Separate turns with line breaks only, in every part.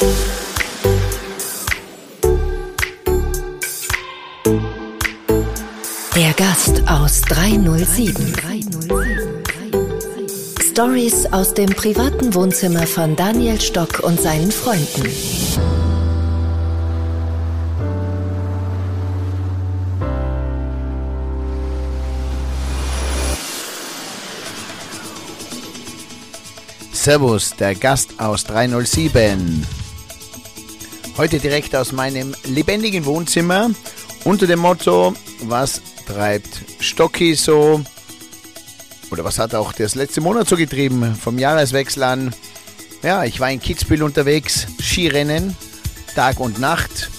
Der Gast aus 307. Stories aus dem privaten Wohnzimmer von Daniel Stock und seinen Freunden.
Servus, der Gast aus 307. Heute direkt aus meinem lebendigen Wohnzimmer unter dem Motto, was treibt Stocki so? Oder was hat auch das letzte Monat so getrieben? Vom Jahreswechsel an. Ja, ich war in Kitzbühel unterwegs, Skirennen, Tag und Nacht.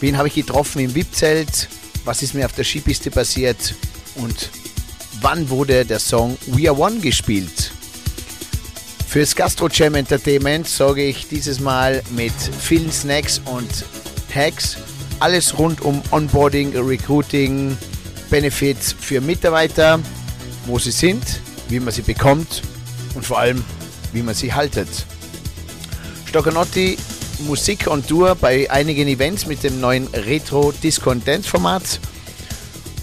Wen habe ich getroffen im VIP-Zelt? Was ist mir auf der Skipiste passiert? Und wann wurde der Song We Are One gespielt? Fürs Gastro Jam Entertainment sorge ich dieses Mal mit vielen Snacks und Hacks. Alles rund um Onboarding, Recruiting, Benefits für Mitarbeiter, wo sie sind, wie man sie bekommt und vor allem, wie man sie haltet. Stoccanotti Musik on Tour bei einigen Events mit dem neuen Retro Disco Dance Format.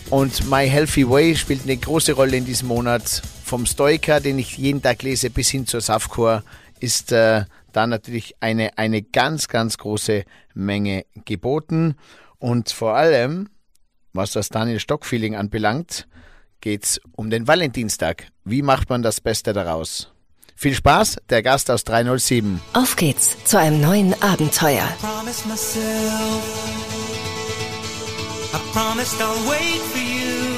Und My Healthy Way spielt eine große Rolle in diesem Monat vom Stoiker, den ich jeden Tag lese, bis hin zur Safkor, ist äh, da natürlich eine, eine ganz, ganz große Menge geboten. Und vor allem, was das Daniel Stock-Feeling anbelangt, geht es um den Valentinstag. Wie macht man das Beste daraus? Viel Spaß, der Gast aus 307.
Auf geht's zu einem neuen Abenteuer. I promised I'll wait for you.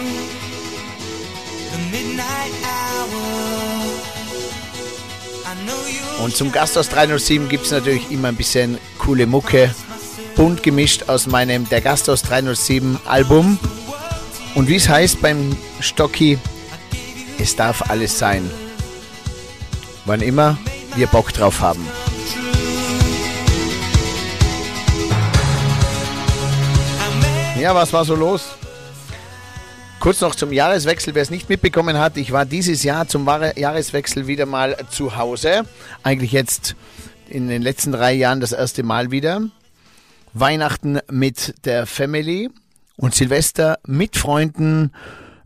Und zum Gast aus 307 gibt es natürlich immer ein bisschen coole Mucke. Bunt gemischt aus meinem Der Gast aus 307 Album. Und wie es heißt beim Stocki, es darf alles sein. Wann immer wir Bock drauf haben. Ja, was war so los? Kurz noch zum Jahreswechsel, wer es nicht mitbekommen hat, ich war dieses Jahr zum Jahreswechsel wieder mal zu Hause. Eigentlich jetzt in den letzten drei Jahren das erste Mal wieder. Weihnachten mit der Family und Silvester mit Freunden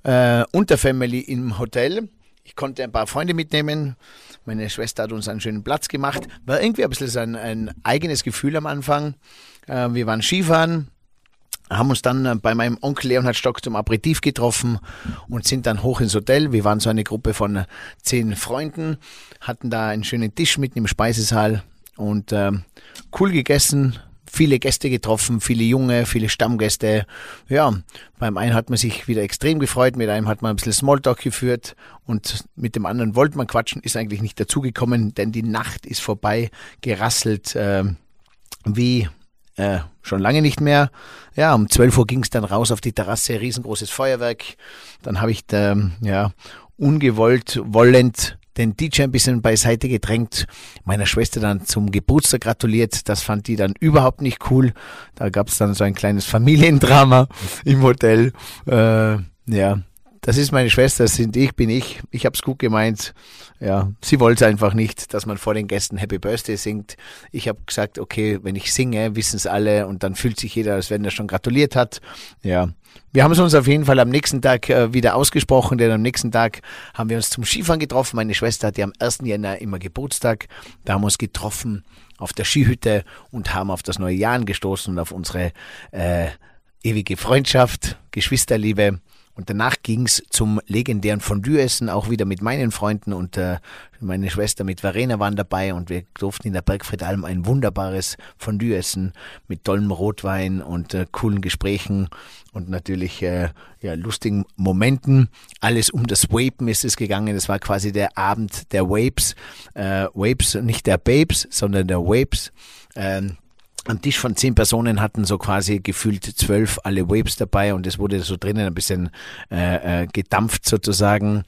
äh, und der Family im Hotel. Ich konnte ein paar Freunde mitnehmen. Meine Schwester hat uns einen schönen Platz gemacht. War irgendwie ein bisschen ein, ein eigenes Gefühl am Anfang. Äh, wir waren Skifahren haben uns dann äh, bei meinem Onkel Leonhard Stock zum Aperitif getroffen und sind dann hoch ins Hotel. Wir waren so eine Gruppe von äh, zehn Freunden, hatten da einen schönen Tisch mitten im Speisesaal und äh, cool gegessen, viele Gäste getroffen, viele junge, viele Stammgäste. Ja, beim einen hat man sich wieder extrem gefreut, mit einem hat man ein bisschen Smalltalk geführt und mit dem anderen wollte man quatschen, ist eigentlich nicht dazugekommen, denn die Nacht ist vorbei, gerasselt äh, wie äh, schon lange nicht mehr. Ja, um 12 Uhr ging es dann raus auf die Terrasse, riesengroßes Feuerwerk. Dann habe ich da, ja, ungewollt, wollend den DJ ein bisschen beiseite gedrängt, meiner Schwester dann zum Geburtstag gratuliert. Das fand die dann überhaupt nicht cool. Da gab es dann so ein kleines Familiendrama im Hotel. Äh, ja, das ist meine Schwester, das sind ich, bin ich. Ich habe es gut gemeint. Ja, sie wollte einfach nicht, dass man vor den Gästen Happy Birthday singt. Ich habe gesagt, okay, wenn ich singe, wissen es alle und dann fühlt sich jeder, als wenn er schon gratuliert hat. Ja, wir haben es uns auf jeden Fall am nächsten Tag äh, wieder ausgesprochen, denn am nächsten Tag haben wir uns zum Skifahren getroffen. Meine Schwester hat ja am 1. Jänner immer Geburtstag. Da haben wir uns getroffen auf der Skihütte und haben auf das neue Jahr angestoßen und auf unsere äh, ewige Freundschaft, Geschwisterliebe. Und danach ging's zum legendären Fondue-Essen, auch wieder mit meinen Freunden und äh, meine Schwester mit Verena waren dabei und wir durften in der Bergfriedalm ein wunderbares Fondue essen mit tollem Rotwein und äh, coolen Gesprächen und natürlich äh, ja, lustigen Momenten. Alles um das Wapen ist es gegangen. Es war quasi der Abend der Wapes. Äh, Wapes, nicht der Babes, sondern der Wapes. Ähm, am Tisch von zehn Personen hatten so quasi gefühlt zwölf alle Waves dabei und es wurde so drinnen ein bisschen äh, äh, gedampft sozusagen.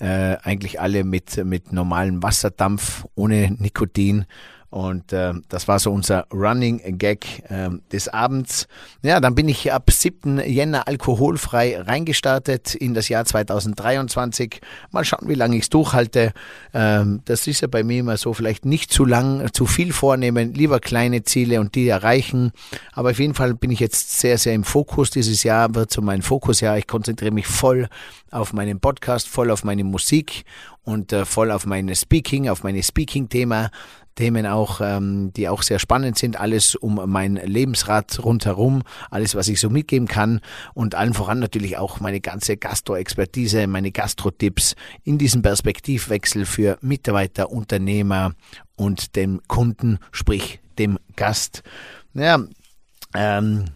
Äh, eigentlich alle mit, mit normalem Wasserdampf, ohne Nikotin. Und äh, das war so unser Running Gag äh, des Abends. Ja, dann bin ich ab 7. Jänner alkoholfrei reingestartet in das Jahr 2023. Mal schauen, wie lange ich es durchhalte. Ähm, das ist ja bei mir immer so, vielleicht nicht zu lang, zu viel vornehmen, lieber kleine Ziele und die erreichen. Aber auf jeden Fall bin ich jetzt sehr, sehr im Fokus. Dieses Jahr wird so mein Fokusjahr. Ich konzentriere mich voll auf meinen Podcast, voll auf meine Musik und äh, voll auf meine Speaking, auf meine Speaking-Thema. Themen auch, ähm, die auch sehr spannend sind. Alles um mein Lebensrad rundherum, alles, was ich so mitgeben kann und allen voran natürlich auch meine ganze Gastro-Expertise, meine Gastro-Tipps in diesem Perspektivwechsel für Mitarbeiter, Unternehmer und dem Kunden, sprich dem Gast. Ja, ähm,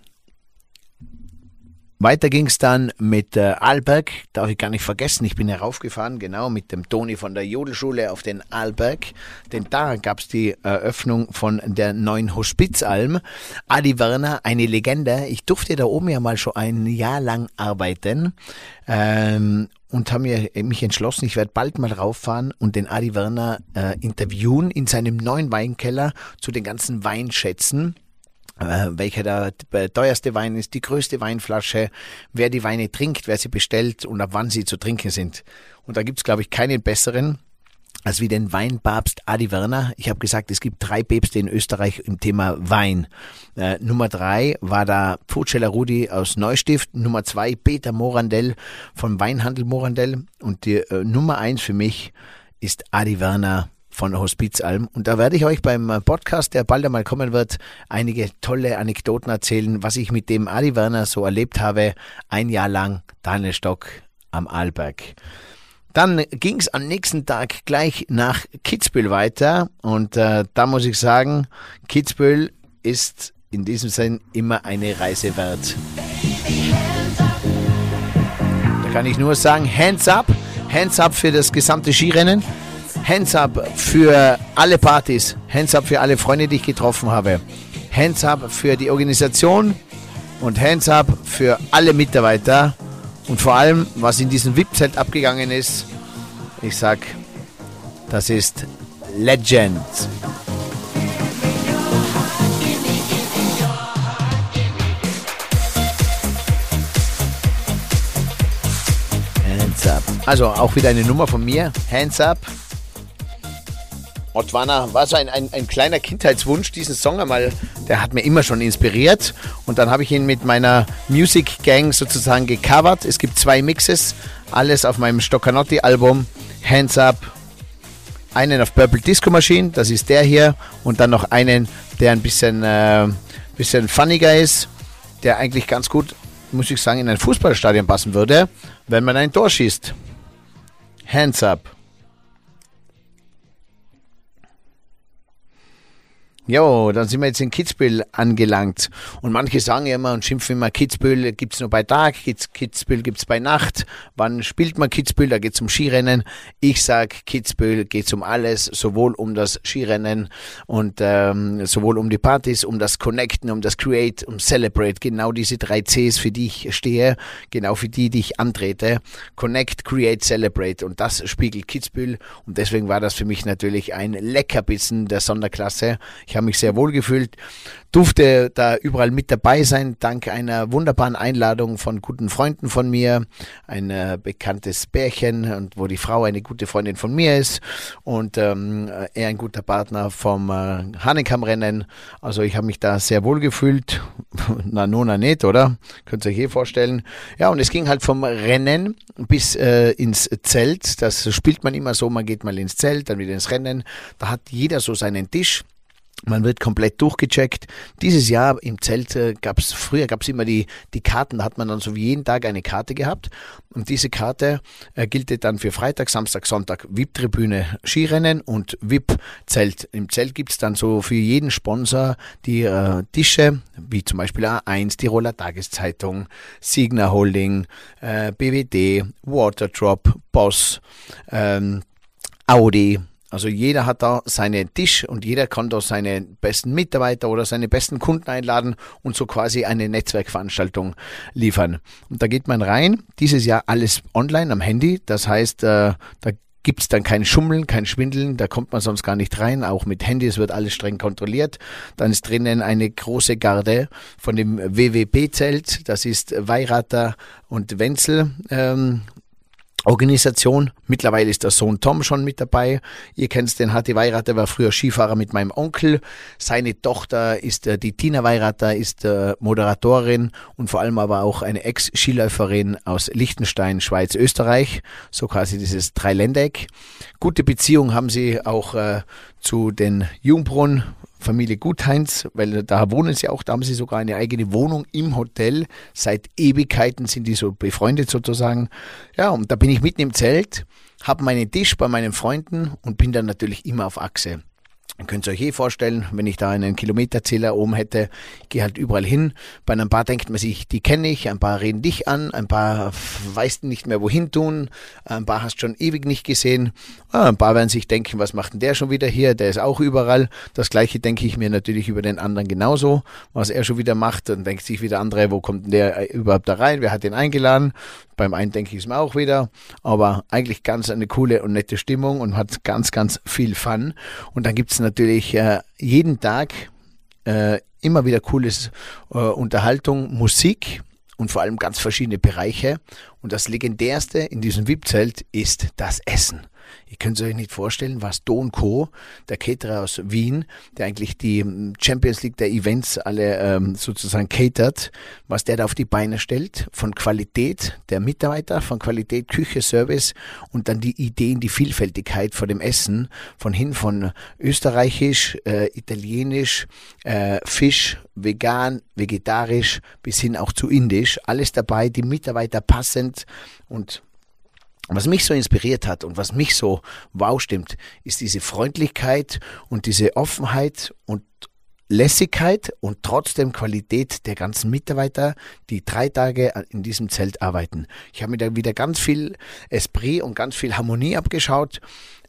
weiter ging es dann mit äh, Alberg, darf ich gar nicht vergessen, ich bin heraufgefahren, genau, mit dem Toni von der Jodelschule auf den Alberg, denn da gab es die Eröffnung von der neuen Hospizalm. Adi Werner, eine Legende, ich durfte da oben ja mal schon ein Jahr lang arbeiten ähm, und habe mir mich entschlossen, ich werde bald mal rauffahren und den Adi Werner äh, interviewen in seinem neuen Weinkeller zu den ganzen Weinschätzen welcher der teuerste Wein ist, die größte Weinflasche, wer die Weine trinkt, wer sie bestellt und ab wann sie zu trinken sind. Und da gibt's glaube ich, keinen besseren als wie den Weinpapst Adi Werner. Ich habe gesagt, es gibt drei Päpste in Österreich im Thema Wein. Äh, Nummer drei war da Pfutscheller Rudi aus Neustift. Nummer zwei Peter Morandell vom Weinhandel Morandell. Und die äh, Nummer eins für mich ist Adi Werner von Hospizalm. Und da werde ich euch beim Podcast, der bald einmal kommen wird, einige tolle Anekdoten erzählen, was ich mit dem Adi Werner so erlebt habe. Ein Jahr lang Daniel Stock am Arlberg. Dann ging es am nächsten Tag gleich nach Kitzbühel weiter. Und äh, da muss ich sagen, Kitzbühel ist in diesem Sinn immer eine Reise wert. Da kann ich nur sagen, Hands up, Hands up für das gesamte Skirennen. Hands up für alle Partys. Hands up für alle Freunde, die ich getroffen habe. Hands up für die Organisation und Hands up für alle Mitarbeiter und vor allem, was in diesem VIP-Zelt abgegangen ist. Ich sag, das ist Legend. Also auch wieder eine Nummer von mir. Hands up Ottwana war so ein, ein, ein, kleiner Kindheitswunsch, diesen Song einmal, der hat mir immer schon inspiriert. Und dann habe ich ihn mit meiner Music Gang sozusagen gecovert. Es gibt zwei Mixes, alles auf meinem Stoccanotti-Album, Hands Up. Einen auf Purple Disco Machine, das ist der hier. Und dann noch einen, der ein bisschen, äh, bisschen funniger ist, der eigentlich ganz gut, muss ich sagen, in ein Fußballstadion passen würde, wenn man ein Tor schießt. Hands Up. Jo, dann sind wir jetzt in Kitzbühel angelangt. Und manche sagen ja immer und schimpfen immer, Kitzbühel gibt's nur bei Tag, Kitzbühel gibt's bei Nacht. Wann spielt man Kitzbühel? Da geht's um Skirennen. Ich sag, Kitzbühel geht's um alles, sowohl um das Skirennen und ähm, sowohl um die Partys, um das Connecten, um das Create, um Celebrate. Genau diese drei Cs, für die ich stehe, genau für die, die ich antrete. Connect, Create, Celebrate. Und das spiegelt Kitzbühel. Und deswegen war das für mich natürlich ein Leckerbissen der Sonderklasse. Ich habe mich sehr wohl gefühlt, durfte da überall mit dabei sein, dank einer wunderbaren Einladung von guten Freunden von mir, ein äh, bekanntes Bärchen und wo die Frau eine gute Freundin von mir ist und ähm, er ein guter Partner vom äh, Hanekam-Rennen. Also ich habe mich da sehr wohl gefühlt. na, nona nicht, oder? Könnt ihr euch eh vorstellen. Ja, und es ging halt vom Rennen bis äh, ins Zelt. Das spielt man immer so, man geht mal ins Zelt, dann wieder ins Rennen. Da hat jeder so seinen Tisch. Man wird komplett durchgecheckt. Dieses Jahr im Zelt äh, gab es, früher gab es immer die, die Karten, da hat man dann so wie jeden Tag eine Karte gehabt. Und diese Karte äh, gilt dann für Freitag, Samstag, Sonntag VIP-Tribüne Skirennen und VIP-Zelt. Im Zelt gibt es dann so für jeden Sponsor die äh, Tische, wie zum Beispiel A1, Tiroler Tageszeitung, Signa Holding, äh, BWD, Waterdrop, Boss, ähm, Audi, also jeder hat da seinen Tisch und jeder kann da seine besten Mitarbeiter oder seine besten Kunden einladen und so quasi eine Netzwerkveranstaltung liefern. Und da geht man rein, dieses Jahr alles online am Handy, das heißt, äh, da gibt es dann kein Schummeln, kein Schwindeln, da kommt man sonst gar nicht rein. Auch mit Handys wird alles streng kontrolliert. Dann ist drinnen eine große Garde von dem WWP-Zelt, das ist Weirater und Wenzel. Ähm, Organisation. Mittlerweile ist der Sohn Tom schon mit dabei. Ihr kennt den HT Weirater, war früher Skifahrer mit meinem Onkel. Seine Tochter ist äh, die Tina Weirater, ist äh, Moderatorin und vor allem aber auch eine Ex-Skiläuferin aus Liechtenstein, Schweiz, Österreich. So quasi dieses Dreiländeck. Gute Beziehung haben sie auch äh, zu den Jungbrunn Familie Gutheinz, weil da wohnen sie auch, da haben sie sogar eine eigene Wohnung im Hotel. Seit Ewigkeiten sind die so befreundet sozusagen. Ja, und da bin ich mitten im Zelt, habe meinen Tisch bei meinen Freunden und bin dann natürlich immer auf Achse. Ihr könnt euch eh vorstellen, wenn ich da einen Kilometerzähler oben hätte, gehe halt überall hin. Bei ein paar denkt man sich, die kenne ich, ein paar reden dich an, ein paar weißt nicht mehr wohin tun, ein paar hast schon ewig nicht gesehen. Ah, ein paar werden sich denken, was macht denn der schon wieder hier? Der ist auch überall. Das gleiche denke ich mir natürlich über den anderen genauso, was er schon wieder macht. Dann denkt sich wieder andere, wo kommt denn der überhaupt da rein? Wer hat den eingeladen? Beim einen denke ich es mir auch wieder. Aber eigentlich ganz eine coole und nette Stimmung und hat ganz, ganz viel Fun. Und dann gibt es natürlich äh, jeden Tag äh, immer wieder cooles äh, Unterhaltung, Musik und vor allem ganz verschiedene Bereiche. Und das legendärste in diesem VIP-Zelt ist das Essen. Ihr könnt es euch nicht vorstellen, was Don Co., der Caterer aus Wien, der eigentlich die hm, Champions League der Events alle ähm, sozusagen catert, was der da auf die Beine stellt, von Qualität der Mitarbeiter, von Qualität Küche, Service und dann die Ideen, die Vielfältigkeit von dem Essen, von hin von österreichisch, äh, italienisch, äh, Fisch, vegan, vegetarisch bis hin auch zu indisch, alles dabei, die Mitarbeiter passend und was mich so inspiriert hat und was mich so wow stimmt, ist diese Freundlichkeit und diese Offenheit und Lässigkeit und trotzdem Qualität der ganzen Mitarbeiter, die drei Tage in diesem Zelt arbeiten. Ich habe mir da wieder ganz viel Esprit und ganz viel Harmonie abgeschaut.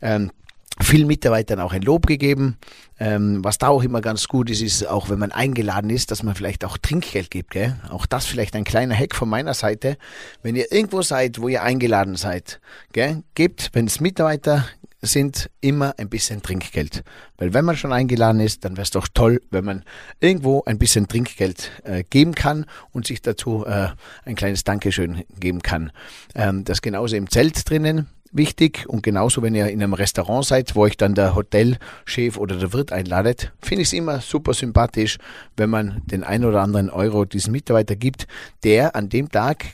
Ähm, vielen Mitarbeitern auch ein Lob gegeben. Ähm, was da auch immer ganz gut ist, ist auch, wenn man eingeladen ist, dass man vielleicht auch Trinkgeld gibt. Gell? Auch das vielleicht ein kleiner Hack von meiner Seite. Wenn ihr irgendwo seid, wo ihr eingeladen seid, gell? gebt, wenn es Mitarbeiter sind, immer ein bisschen Trinkgeld. Weil wenn man schon eingeladen ist, dann wäre es doch toll, wenn man irgendwo ein bisschen Trinkgeld äh, geben kann und sich dazu äh, ein kleines Dankeschön geben kann. Ähm, das genauso im Zelt drinnen wichtig und genauso, wenn ihr in einem Restaurant seid, wo euch dann der Hotelchef oder der Wirt einladet, finde ich es immer super sympathisch, wenn man den ein oder anderen Euro diesem Mitarbeiter gibt, der an dem Tag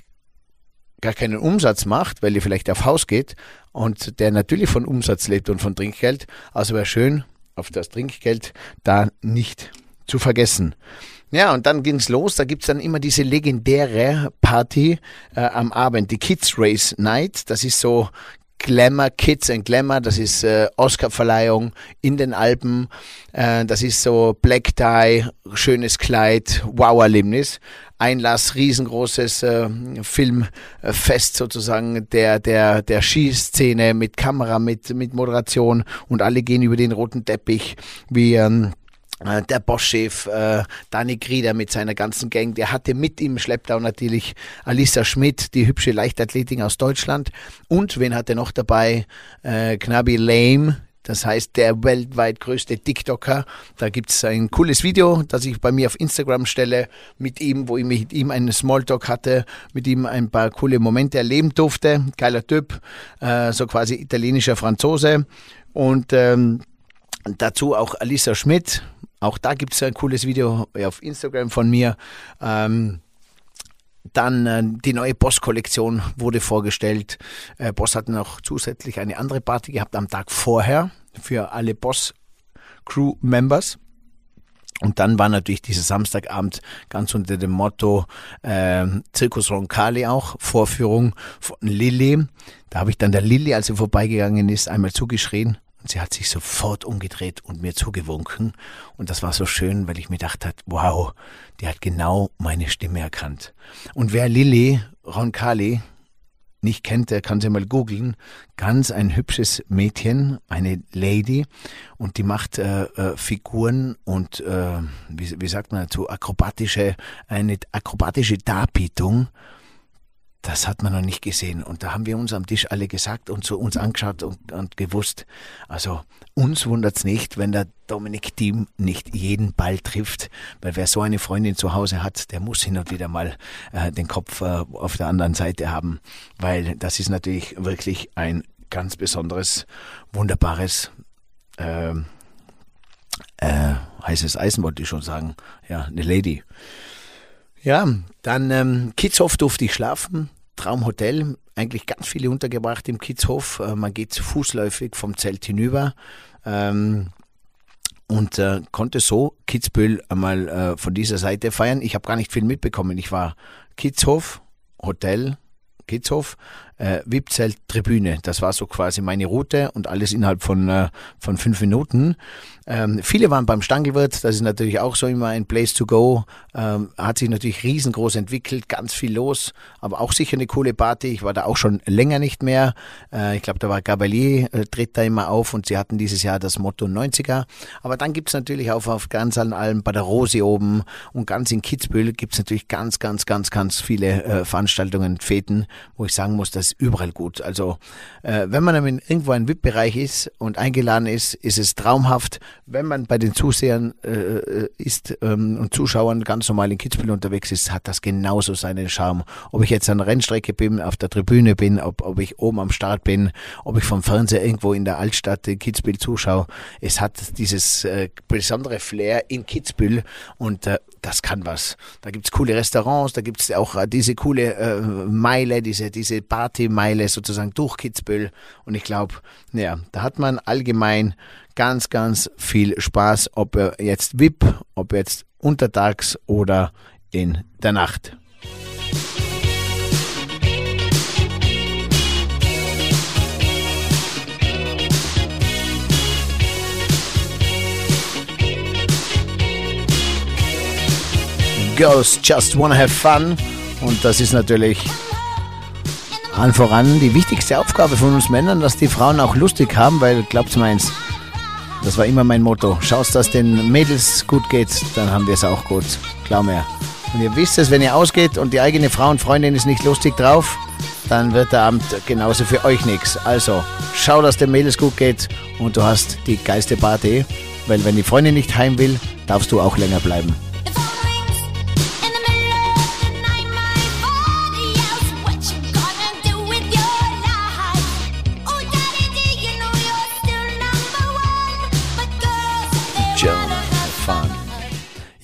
gar keinen Umsatz macht, weil ihr vielleicht auf Haus geht und der natürlich von Umsatz lebt und von Trinkgeld. Also wäre schön, auf das Trinkgeld da nicht zu vergessen. Ja, und dann ging's los. Da gibt's dann immer diese legendäre Party äh, am Abend, die Kids Race Night. Das ist so Glamour, Kids and Glamour, das ist äh, Oscarverleihung in den Alpen, äh, das ist so Black Tie, schönes Kleid, Wow-Erlebnis. Einlass, riesengroßes äh, Filmfest sozusagen der, der, der Skiszene mit Kamera, mit, mit Moderation und alle gehen über den roten Teppich wie ähm, äh, der Boss-Chef äh, Dani Grieder mit seiner ganzen Gang, der hatte mit ihm Schlepptau natürlich Alissa Schmidt, die hübsche Leichtathletin aus Deutschland. Und wen hat er noch dabei? Äh, Knabi Lame, das heißt der weltweit größte TikToker. Da gibt's ein cooles Video, das ich bei mir auf Instagram stelle mit ihm, wo ich mit ihm einen Smalltalk hatte, mit ihm ein paar coole Momente erleben durfte. Geiler Typ, äh, so quasi italienischer Franzose. Und ähm, dazu auch Alissa Schmidt, auch da gibt es ein cooles Video auf Instagram von mir. Ähm, dann äh, die neue Boss-Kollektion wurde vorgestellt. Äh, Boss hat noch zusätzlich eine andere Party gehabt am Tag vorher für alle Boss-Crew-Members. Und dann war natürlich dieser Samstagabend ganz unter dem Motto äh, Zirkus Roncalli auch, Vorführung von Lilly. Da habe ich dann der Lilly, als sie vorbeigegangen ist, einmal zugeschrien und sie hat sich sofort umgedreht und mir zugewunken. Und das war so schön, weil ich mir gedacht habe, wow, die hat genau meine Stimme erkannt. Und wer Lilly Roncalli nicht kennt, der kann sie mal googeln. Ganz ein hübsches Mädchen, eine Lady, und die macht äh, äh, Figuren und äh, wie, wie sagt man dazu, akrobatische, eine akrobatische Darbietung das hat man noch nicht gesehen. Und da haben wir uns am Tisch alle gesagt und so uns angeschaut und, und gewusst, also uns wundert's nicht, wenn der Dominik Thiem nicht jeden Ball trifft, weil wer so eine Freundin zu Hause hat, der muss hin und wieder mal äh, den Kopf äh, auf der anderen Seite haben, weil das ist natürlich wirklich ein ganz besonderes, wunderbares äh, äh, heißes Eisen, wollte ich schon sagen. Ja, eine Lady. Ja, dann ähm, Kidshof durfte ich schlafen. Traumhotel, eigentlich ganz viele untergebracht im Kidshof. Äh, man geht fußläufig vom Zelt hinüber. Ähm, und äh, konnte so Kitzbühel einmal äh, von dieser Seite feiern. Ich habe gar nicht viel mitbekommen. Ich war Kidshof, Hotel, Kitzhof, äh, VIP-Zelt, Tribüne. Das war so quasi meine Route und alles innerhalb von, äh, von fünf Minuten. Ähm, viele waren beim Stangelwirt, das ist natürlich auch so immer ein Place to go. Ähm, hat sich natürlich riesengroß entwickelt, ganz viel los, aber auch sicher eine coole Party. Ich war da auch schon länger nicht mehr. Äh, ich glaube, da war Gabalier, äh, tritt da immer auf und sie hatten dieses Jahr das Motto 90er. Aber dann gibt's natürlich auch auf ganz allen Alben bei der Rosi oben und ganz in Kitzbühel gibt's natürlich ganz, ganz, ganz, ganz viele äh, Veranstaltungen, Feten, wo ich sagen muss, das ist überall gut. Also äh, wenn man irgendwo ein VIP-Bereich ist und eingeladen ist, ist es traumhaft wenn man bei den Zusehern äh, äh, ist ähm, und Zuschauern ganz normal in Kitzbühel unterwegs ist, hat das genauso seinen Charme. Ob ich jetzt an der Rennstrecke bin, auf der Tribüne bin, ob, ob ich oben am Start bin, ob ich vom Fernseher irgendwo in der Altstadt in Kitzbühel zuschaue, es hat dieses äh, besondere Flair in Kitzbühel und äh, das kann was. Da gibt's coole Restaurants, da gibt's auch äh, diese coole äh, Meile, diese, diese Partymeile sozusagen durch Kitzbühel und ich glaube, ja, da hat man allgemein ganz, ganz viel Spaß, ob jetzt VIP, ob jetzt untertags oder in der Nacht. Girls just wanna have fun und das ist natürlich an voran die wichtigste Aufgabe von uns Männern, dass die Frauen auch lustig haben, weil glaubt mir eins, das war immer mein Motto. Schaust, dass den Mädels gut geht, dann haben wir es auch gut. Klar mir. Und ihr wisst es, wenn ihr ausgeht und die eigene Frau und Freundin ist nicht lustig drauf, dann wird der Abend genauso für euch nichts. Also, schau, dass den Mädels gut geht und du hast die geilste Party. Weil wenn die Freundin nicht heim will, darfst du auch länger bleiben.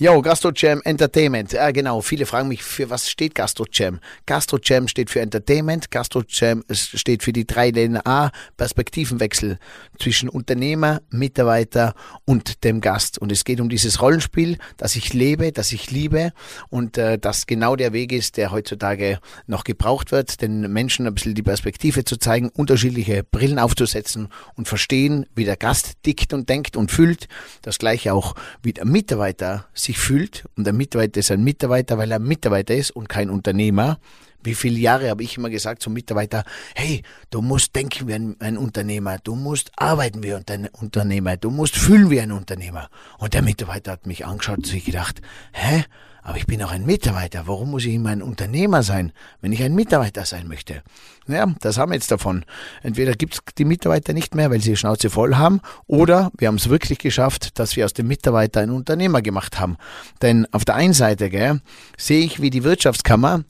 Jo, Gastro Jam Entertainment. Ja, genau. Viele fragen mich, für was steht Gastro Jam? Gastro Jam steht für Entertainment. Gastro Jam steht für die drei DNA Perspektivenwechsel zwischen Unternehmer, Mitarbeiter und dem Gast. Und es geht um dieses Rollenspiel, das ich lebe, das ich liebe und äh, das genau der Weg ist, der heutzutage noch gebraucht wird, den Menschen ein bisschen die Perspektive zu zeigen, unterschiedliche Brillen aufzusetzen und verstehen, wie der Gast tickt und denkt und fühlt. Das gleiche auch, wie der Mitarbeiter sich sich fühlt und der Mitarbeiter ist ein Mitarbeiter, weil er Mitarbeiter ist und kein Unternehmer. Wie viele Jahre habe ich immer gesagt zum Mitarbeiter, hey, du musst denken wie ein, ein, Unternehmer, du musst arbeiten wie ein Unternehmer, du musst fühlen wie ein Unternehmer. Und der Mitarbeiter hat mich angeschaut und sich gedacht, hä? Aber ich bin auch ein Mitarbeiter. Warum muss ich immer ein Unternehmer sein, wenn ich ein Mitarbeiter sein möchte? Ja, das haben wir jetzt davon. Entweder gibt es die Mitarbeiter nicht mehr, weil sie die Schnauze voll haben, oder wir haben es wirklich geschafft, dass wir aus dem Mitarbeiter einen Unternehmer gemacht haben. Denn auf der einen Seite gell, sehe ich, wie die Wirtschaftskammer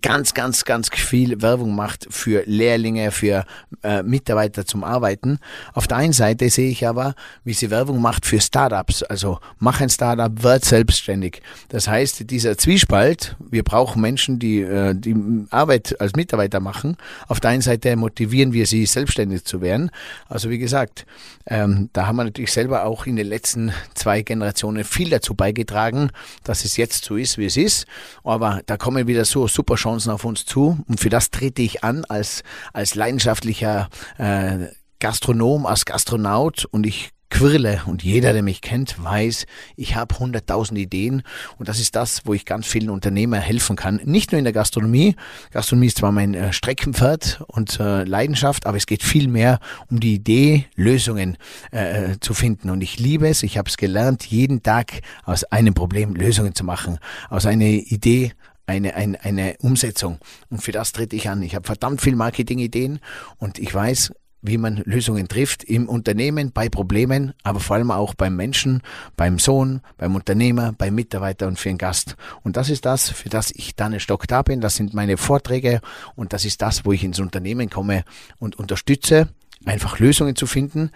ganz, ganz, ganz viel Werbung macht für Lehrlinge, für äh, Mitarbeiter zum Arbeiten. Auf der einen Seite sehe ich aber, wie sie Werbung macht für Startups. Also mach ein Startup, wird selbstständig. Das heißt, dieser Zwiespalt, wir brauchen Menschen, die äh, die Arbeit als Mitarbeiter machen. Auf der einen Seite motivieren wir sie, selbstständig zu werden. Also wie gesagt, ähm, da haben wir natürlich selber auch in den letzten zwei Generationen viel dazu beigetragen, dass es jetzt so ist, wie es ist. Aber da kommen wieder so super Chancen auf uns zu. Und für das trete ich an als, als leidenschaftlicher äh, Gastronom, als Gastronaut und ich quirle und jeder, der mich kennt, weiß, ich habe hunderttausend Ideen und das ist das, wo ich ganz vielen Unternehmern helfen kann. Nicht nur in der Gastronomie. Gastronomie ist zwar mein äh, Streckenpferd und äh, Leidenschaft, aber es geht viel mehr um die Idee, Lösungen äh, zu finden und ich liebe es. Ich habe es gelernt, jeden Tag aus einem Problem Lösungen zu machen, aus einer Idee eine, eine, eine Umsetzung. Und für das trete ich an. Ich habe verdammt viel Marketingideen und ich weiß, wie man Lösungen trifft im Unternehmen, bei Problemen, aber vor allem auch beim Menschen, beim Sohn, beim Unternehmer, beim Mitarbeiter und für den Gast. Und das ist das, für das ich Daniel Stock da bin. Das sind meine Vorträge und das ist das, wo ich ins Unternehmen komme und unterstütze, einfach Lösungen zu finden,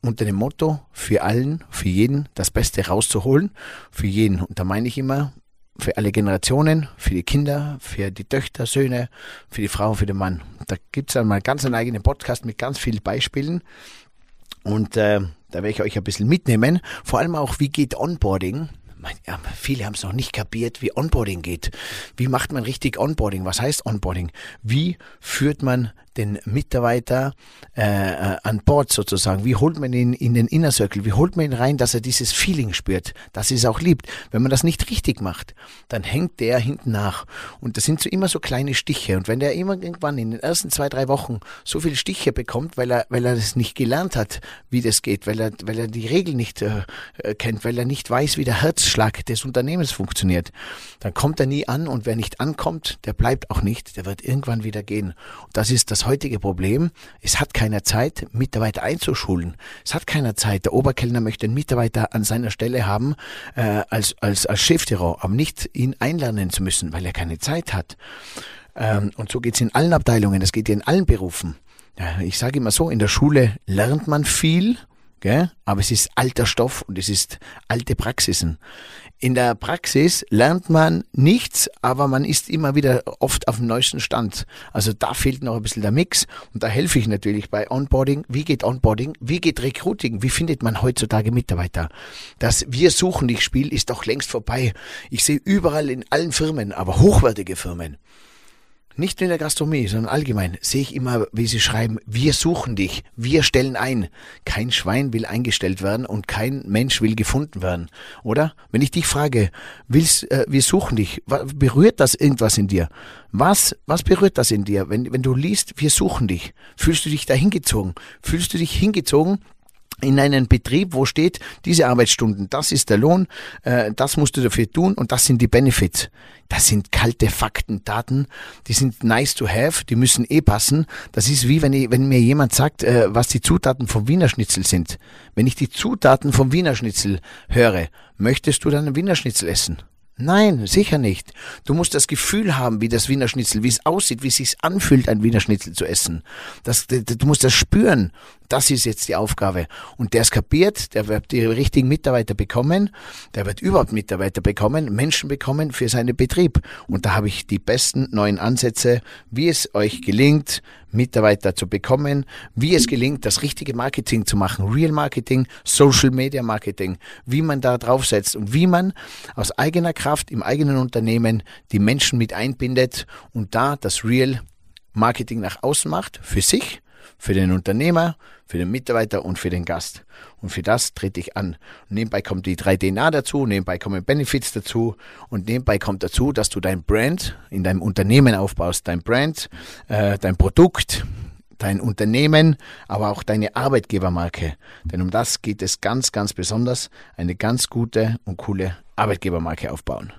unter dem Motto, für allen, für jeden das Beste rauszuholen, für jeden. Und da meine ich immer, für alle Generationen, für die Kinder, für die Töchter, Söhne, für die Frau, für den Mann. Da gibt's dann mal ganz einen eigenen Podcast mit ganz vielen Beispielen. Und äh, da werde ich euch ein bisschen mitnehmen. Vor allem auch, wie geht Onboarding? Ja, viele haben es noch nicht kapiert, wie Onboarding geht. Wie macht man richtig Onboarding? Was heißt Onboarding? Wie führt man den Mitarbeiter äh, äh, an Bord sozusagen? Wie holt man ihn in den Inner Circle? Wie holt man ihn rein, dass er dieses Feeling spürt, dass er es auch liebt? Wenn man das nicht richtig macht, dann hängt der hinten nach. Und das sind so immer so kleine Stiche. Und wenn der immer irgendwann in den ersten zwei, drei Wochen so viele Stiche bekommt, weil er, weil er das nicht gelernt hat, wie das geht, weil er, weil er die Regeln nicht äh, äh kennt, weil er nicht weiß, wie der Herzschlag des Unternehmens funktioniert, dann kommt er nie an und wer nicht ankommt, der bleibt auch nicht, der wird irgendwann wieder gehen. Und das ist das heutige Problem. Es hat keiner Zeit, Mitarbeiter einzuschulen. Es hat keiner Zeit. Der Oberkellner möchte einen Mitarbeiter an seiner Stelle haben äh, als, als, als Chefterror, aber nicht ihn einlernen zu müssen, weil er keine Zeit hat. Ähm, und so geht es in allen Abteilungen, das geht in allen Berufen. Ich sage immer so, in der Schule lernt man viel, Gell? Aber es ist alter Stoff und es ist alte Praxisen. In der Praxis lernt man nichts, aber man ist immer wieder oft auf dem neuesten Stand. Also da fehlt noch ein bisschen der Mix und da helfe ich natürlich bei Onboarding. Wie geht Onboarding? Wie geht Recruiting? Wie findet man heutzutage Mitarbeiter? Das Wir suchen dich Spiel ist doch längst vorbei. Ich sehe überall in allen Firmen, aber hochwertige Firmen, nicht nur in der Gastronomie, sondern allgemein sehe ich immer, wie sie schreiben, wir suchen dich, wir stellen ein. Kein Schwein will eingestellt werden und kein Mensch will gefunden werden, oder? Wenn ich dich frage, willst, äh, wir suchen dich, berührt das irgendwas in dir? Was, was berührt das in dir? Wenn, wenn du liest, wir suchen dich, fühlst du dich da hingezogen? Fühlst du dich hingezogen in einen Betrieb, wo steht, diese Arbeitsstunden, das ist der Lohn, äh, das musst du dafür tun und das sind die Benefits. Das sind kalte Fakten, Daten, die sind nice to have, die müssen eh passen. Das ist wie wenn, ich, wenn mir jemand sagt, äh, was die Zutaten vom Wiener Schnitzel sind. Wenn ich die Zutaten vom Wiener Schnitzel höre, möchtest du dann ein Wiener Schnitzel essen? Nein, sicher nicht. Du musst das Gefühl haben, wie das Wiener Schnitzel, wie es aussieht, wie es sich anfühlt, ein Wiener Schnitzel zu essen. Das, du musst das spüren. Das ist jetzt die Aufgabe. Und der es kapiert, der wird die richtigen Mitarbeiter bekommen, der wird überhaupt Mitarbeiter bekommen, Menschen bekommen für seinen Betrieb. Und da habe ich die besten neuen Ansätze, wie es euch gelingt, Mitarbeiter zu bekommen, wie es gelingt, das richtige Marketing zu machen, Real Marketing, Social Media Marketing, wie man da draufsetzt und wie man aus eigener Kraft im eigenen Unternehmen die Menschen mit einbindet und da das Real Marketing nach außen macht, für sich, für den Unternehmer, für den Mitarbeiter und für den Gast. Und für das trete ich an. Und nebenbei kommt die 3DNA dazu, nebenbei kommen Benefits dazu und nebenbei kommt dazu, dass du dein Brand in deinem Unternehmen aufbaust. Dein Brand, äh, dein Produkt, dein Unternehmen, aber auch deine Arbeitgebermarke. Denn um das geht es ganz, ganz besonders, eine ganz gute und coole Arbeitgebermarke aufbauen.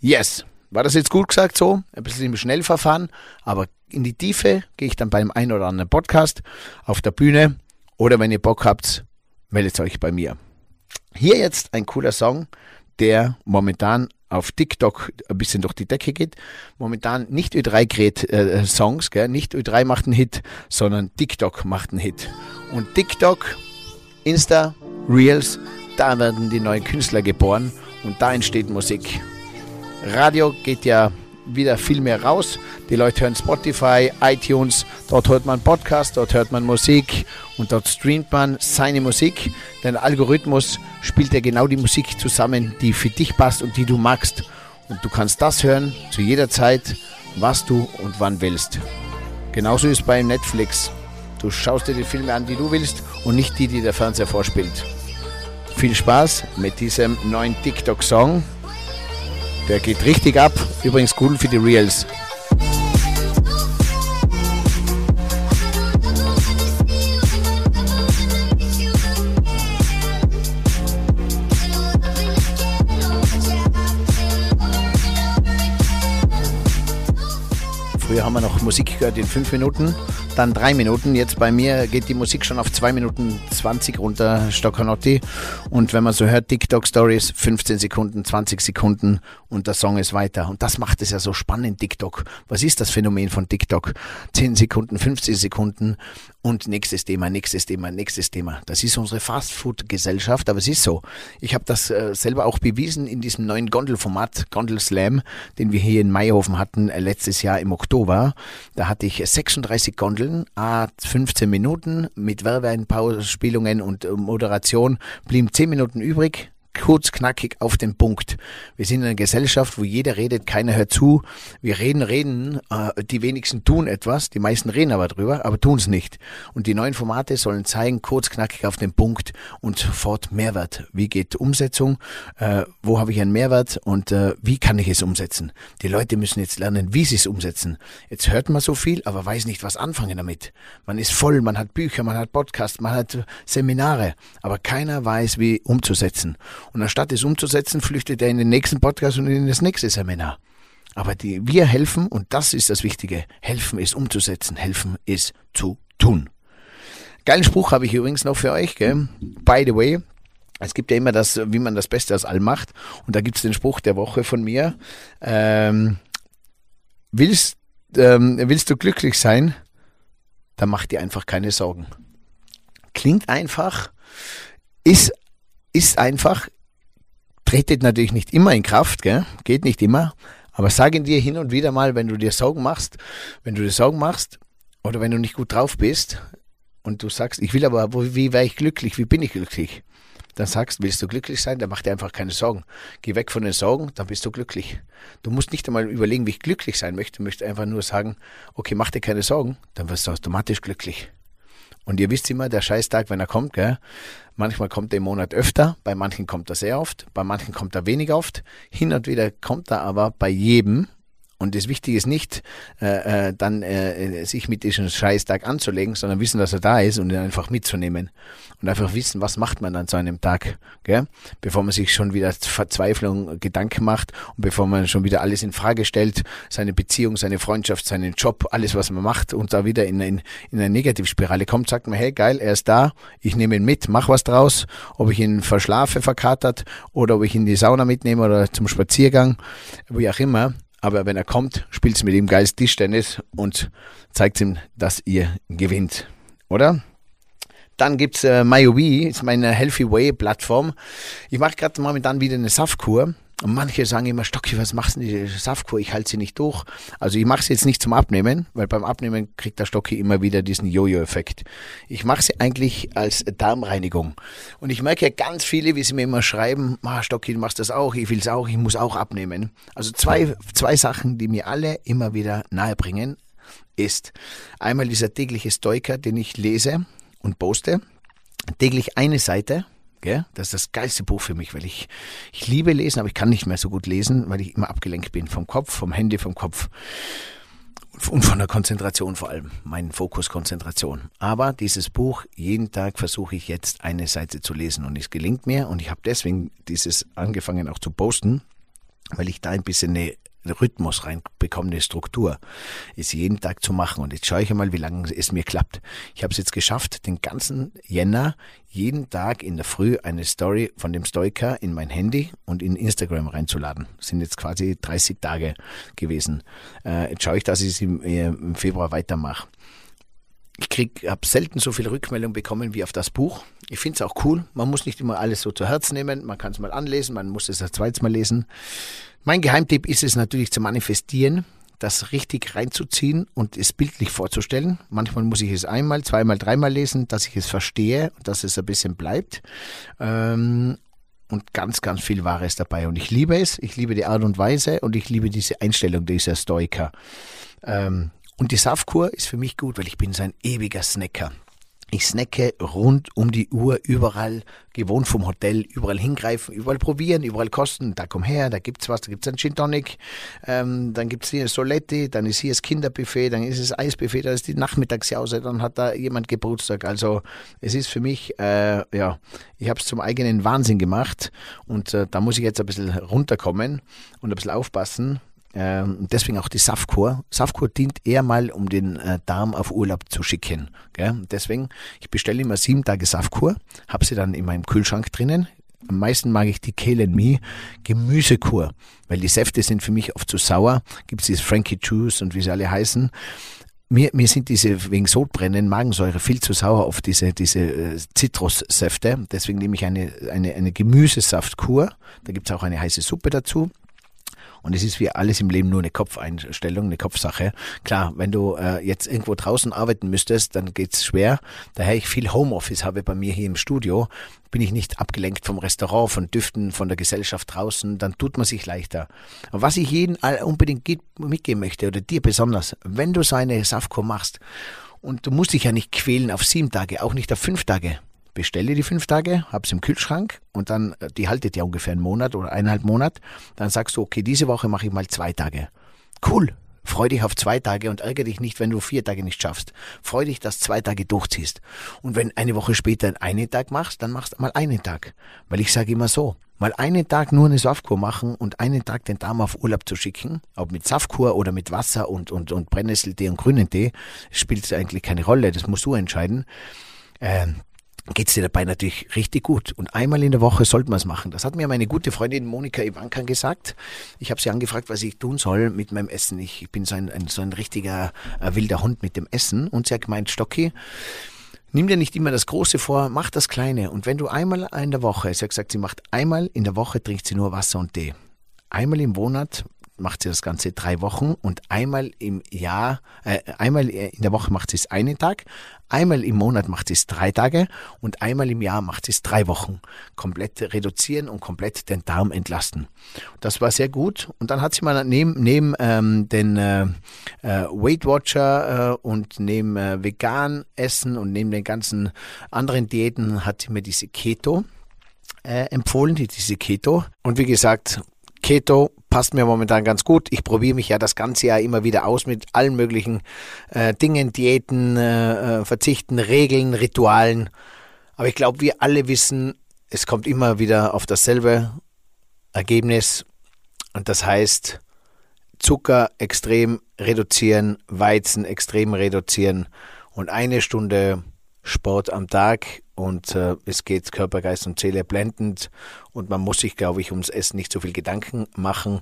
Yes! War das jetzt gut gesagt so? Ein bisschen im Schnellverfahren, aber in die Tiefe gehe ich dann beim einen oder anderen Podcast auf der Bühne oder wenn ihr Bock habt, meldet euch bei mir. Hier jetzt ein cooler Song, der momentan auf TikTok ein bisschen durch die Decke geht. Momentan nicht Ö3 kreiert äh, Songs, gell? nicht Ö3 macht einen Hit, sondern TikTok macht einen Hit. Und TikTok, Insta, Reels, da werden die neuen Künstler geboren und da entsteht Musik. Radio geht ja wieder viel mehr raus. Die Leute hören Spotify, iTunes, dort hört man Podcast, dort hört man Musik und dort streamt man seine Musik. Denn Algorithmus spielt ja genau die Musik zusammen, die für dich passt und die du magst. Und du kannst das hören zu jeder Zeit, was du und wann willst. Genauso ist bei Netflix. Du schaust dir die Filme an, die du willst und nicht die, die der Fernseher vorspielt. Viel Spaß mit diesem neuen TikTok-Song. Der geht richtig ab. Übrigens cool für die Reels. Früher haben wir noch Musik gehört in fünf Minuten, dann drei Minuten. Jetzt bei mir geht die Musik schon auf zwei Minuten 20 runter, Stoccanotti. Und wenn man so hört, TikTok Stories, 15 Sekunden, 20 Sekunden und der Song ist weiter. Und das macht es ja so spannend, TikTok. Was ist das Phänomen von TikTok? 10 Sekunden, 15 Sekunden und nächstes Thema, nächstes Thema, nächstes Thema. Das ist unsere Fastfood-Gesellschaft, aber es ist so. Ich habe das äh, selber auch bewiesen in diesem neuen Gondelformat, Gondel Slam, den wir hier in Meyerhofen hatten äh, letztes Jahr im Oktober. Da hatte ich 36 Gondeln, a 15 Minuten mit Werbeeinspielungen und äh, Moderation, blieben 10 Minuten übrig kurz, knackig auf den Punkt. Wir sind in einer Gesellschaft, wo jeder redet, keiner hört zu. Wir reden, reden, äh, die wenigsten tun etwas, die meisten reden aber drüber, aber tun es nicht. Und die neuen Formate sollen zeigen, kurz, knackig auf den Punkt und sofort Mehrwert. Wie geht Umsetzung? Äh, wo habe ich einen Mehrwert und äh, wie kann ich es umsetzen? Die Leute müssen jetzt lernen, wie sie es umsetzen. Jetzt hört man so viel, aber weiß nicht, was anfangen damit. Man ist voll, man hat Bücher, man hat Podcasts, man hat Seminare, aber keiner weiß, wie umzusetzen. Und anstatt es umzusetzen, flüchtet er in den nächsten Podcast und in das nächste Seminar. Aber die, wir helfen, und das ist das Wichtige, helfen ist umzusetzen, helfen ist zu tun. Geilen Spruch habe ich übrigens noch für euch, gell? By the way, es gibt ja immer das, wie man das Beste aus allem macht. Und da gibt es den Spruch der Woche von mir. Ähm, willst, ähm, willst du glücklich sein? Dann mach dir einfach keine Sorgen. Klingt einfach, ist, ist einfach, tretet natürlich nicht immer in Kraft, gell? geht nicht immer, aber sage dir hin und wieder mal, wenn du dir Sorgen machst, wenn du dir Sorgen machst oder wenn du nicht gut drauf bist und du sagst, ich will aber, wie wäre ich glücklich, wie bin ich glücklich? Dann sagst, willst du glücklich sein, dann mach dir einfach keine Sorgen. Geh weg von den Sorgen, dann bist du glücklich. Du musst nicht einmal überlegen, wie ich glücklich sein möchte, du möchtest einfach nur sagen, okay, mach dir keine Sorgen, dann wirst du automatisch glücklich. Und ihr wisst immer, der Scheißtag, wenn er kommt, gell? Manchmal kommt er im Monat öfter, bei manchen kommt er sehr oft, bei manchen kommt er wenig oft. Hin und wieder kommt er aber bei jedem und das Wichtige ist nicht, äh, äh, dann äh, sich mit diesem Scheißtag anzulegen, sondern wissen, dass er da ist und ihn einfach mitzunehmen. Und einfach wissen, was macht man an so einem Tag, gell? bevor man sich schon wieder Verzweiflung Gedanken macht und bevor man schon wieder alles in Frage stellt, seine Beziehung, seine Freundschaft, seinen Job, alles, was man macht und da wieder in, in, in eine Negativspirale kommt, sagt man, hey geil, er ist da, ich nehme ihn mit, mach was draus, ob ich ihn verschlafe, verkatert oder ob ich ihn in die Sauna mitnehme oder zum Spaziergang, wie auch immer aber wenn er kommt, spielt es mit ihm geiles Tischtennis und zeigt ihm, dass ihr gewinnt. Oder? Dann gibt's äh, MyOV, ist meine Healthy Way Plattform. Ich mache gerade momentan wieder eine Saftkur und manche sagen immer, Stocki, was machst du denn die Saftkur? Ich halte sie nicht durch. Also ich mache sie jetzt nicht zum Abnehmen, weil beim Abnehmen kriegt der Stocki immer wieder diesen Jojo-Effekt. Ich mache sie eigentlich als Darmreinigung. Und ich merke ja ganz viele, wie sie mir immer schreiben, ah, Stocki, du machst das auch, ich will es auch, ich muss auch abnehmen. Also zwei, zwei Sachen, die mir alle immer wieder nahebringen, ist einmal dieser tägliche Stoiker, den ich lese und poste. Täglich eine Seite Gell? Das ist das geilste Buch für mich, weil ich, ich liebe lesen, aber ich kann nicht mehr so gut lesen, weil ich immer abgelenkt bin vom Kopf, vom Handy, vom Kopf und von der Konzentration vor allem, mein Fokus Konzentration. Aber dieses Buch, jeden Tag versuche ich jetzt eine Seite zu lesen und es gelingt mir und ich habe deswegen dieses angefangen auch zu posten, weil ich da ein bisschen eine Rhythmus reinbekomme, eine Struktur, ist jeden Tag zu machen. Und jetzt schaue ich einmal, wie lange es mir klappt. Ich habe es jetzt geschafft, den ganzen Jänner jeden Tag in der Früh eine Story von dem Stoiker in mein Handy und in Instagram reinzuladen. Das sind jetzt quasi 30 Tage gewesen. Äh, jetzt schaue ich, dass ich es im, äh, im Februar weitermache ich krieg, habe selten so viel Rückmeldung bekommen wie auf das Buch. Ich finde es auch cool. Man muss nicht immer alles so zu Herz nehmen. Man kann es mal anlesen, man muss es ein zweites Mal lesen. Mein Geheimtipp ist es natürlich zu manifestieren, das richtig reinzuziehen und es bildlich vorzustellen. Manchmal muss ich es einmal, zweimal, dreimal lesen, dass ich es verstehe und dass es ein bisschen bleibt. Ähm, und ganz, ganz viel Wahres dabei. Und ich liebe es, ich liebe die Art und Weise und ich liebe diese Einstellung dieser Stoiker. Ähm, und die Saftkur ist für mich gut, weil ich bin so ein ewiger Snacker. Ich snacke rund um die Uhr, überall, gewohnt vom Hotel, überall hingreifen, überall probieren, überall kosten. Da komm her, da gibt's was, da gibt's ein Gin Tonic, ähm, dann gibt's hier Soletti, dann ist hier das Kinderbuffet, dann ist es Eisbuffet, dann ist die Nachmittagsjause, dann hat da jemand Geburtstag. Also es ist für mich, äh, ja, ich habe es zum eigenen Wahnsinn gemacht und äh, da muss ich jetzt ein bisschen runterkommen und ein bisschen aufpassen, Ähm, deswegen auch die Saftkur. Saftkur dient eher mal, um den äh, Darm auf Urlaub zu schicken. Gell? Deswegen, ich bestelle immer sieben Tage Saftkur, habe sie dann in meinem Kühlschrank drinnen. Am meisten mag ich die Kale Me Gemüsekur, weil die Säfte sind für mich oft zu sauer. Gibt es dieses Frankie Juice und wie sie alle heißen. Mir, mir sind diese wegen Sodbrennen, Magensäure viel zu sauer auf diese, diese äh, Zitrussäfte. Deswegen nehme ich eine, eine, eine Gemüsesaftkur. Da gibt es auch eine heiße Suppe dazu. Und es ist wie alles im Leben nur eine Kopfeinstellung, eine Kopfsache. Klar, wenn du äh, jetzt irgendwo draußen arbeiten müsstest, dann geht's schwer. Daher ich viel Homeoffice habe bei mir hier im Studio, bin ich nicht abgelenkt vom Restaurant, von Düften, von der Gesellschaft draußen, dann tut man sich leichter. Aber was ich jeden unbedingt mitgeben möchte, oder dir besonders, wenn du so eine Saftkur machst, und du musst dich ja nicht quälen auf sieben Tage, auch nicht auf fünf Tage bestelle die fünf Tage, hab's im Kühlschrank und dann, äh, die haltet ja ungefähr einen Monat oder eineinhalb Monat. Dann sagst du, okay, diese Woche mache ich mal zwei Tage. Cool. Freu dich auf zwei Tage und ärgere dich nicht, wenn du vier Tage nicht schaffst. Freu dich, dass zwei Tage durchziehst. Und wenn eine Woche später einen Tag machst, dann machst mal einen Tag. Weil ich sage immer so, mal einen Tag nur eine Saftkur machen und einen Tag den Darm auf Urlaub zu schicken, ob mit Saftkur oder mit Wasser und, und, und Brennnesseltee und grünen Tee, spielt eigentlich keine Rolle, das musst du entscheiden. Ähm, geht's dir dabei natürlich richtig gut. Und einmal in der Woche sollte man es machen. Das hat mir meine gute Freundin Monika Ivanka gesagt. Ich habe sie angefragt, was ich tun soll mit meinem Essen. Ich bin so ein, ein so ein richtiger äh, wilder Hund mit dem Essen. Und sie hat gemeint, Stocki, nimm dir nicht immer das Große vor, mach das Kleine. Und wenn du einmal in der Woche, sie hat gesagt, sie macht einmal in der Woche, trinkt sie nur Wasser und Tee. Einmal im Monat macht sie das Ganze drei Wochen und einmal im Jahr, äh, einmal in der Woche macht sie es einen Tag, einmal im Monat macht sie es drei Tage und einmal im Jahr macht sie es drei Wochen. Komplett reduzieren und komplett den Darm entlasten. Das war sehr gut. Und dann hat sie mal neben, neben ähm, den äh, äh, Weight Watcher äh, und neben äh, vegan Essen und neben den ganzen anderen Diäten hat sie mir diese Keto äh, empfohlen, diese Keto. Und wie gesagt, Keto passt mir momentan ganz gut. Ich probiere mich ja das ganze Jahr immer wieder aus mit allen möglichen äh, Dingen, Diäten, äh, äh, Verzichten, Regeln, Ritualen. Aber ich glaube, wir alle wissen, es kommt immer wieder auf dasselbe Ergebnis. Und das heißt, Zucker extrem reduzieren, Weizen extrem reduzieren und eine Stunde Sport am Tag und äh, es geht Körper, Geist und Seele blendend und man muss sich, glaube ich, ums Essen nicht so viel Gedanken machen.